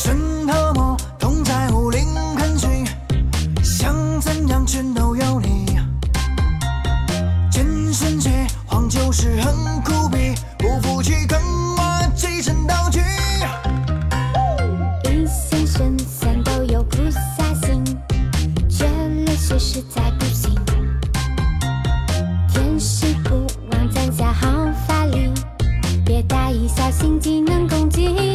神特魔同在，武林很新。想怎样全都有你，真神界荒就是很苦逼。不服气跟我跻身道具，一线神仙都有菩萨心，缺劣势实在不行。天师虎王攒下好法力，别大意，小心技能攻击。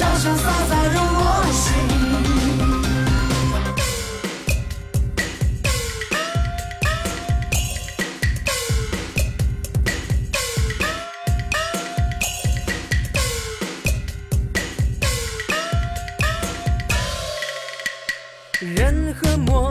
潇潇洒洒入我心。人和魔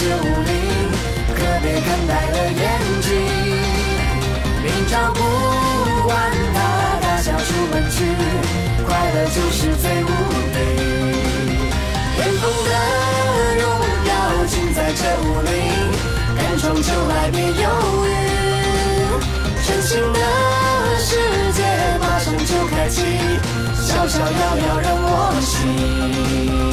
这武林，可别看呆了眼睛。明朝不管他大小出门去，快乐就是最无敌。巅峰的荣耀尽在这武林，敢闯就来别犹豫。全新的世界马上就开启，逍逍遥遥任我行。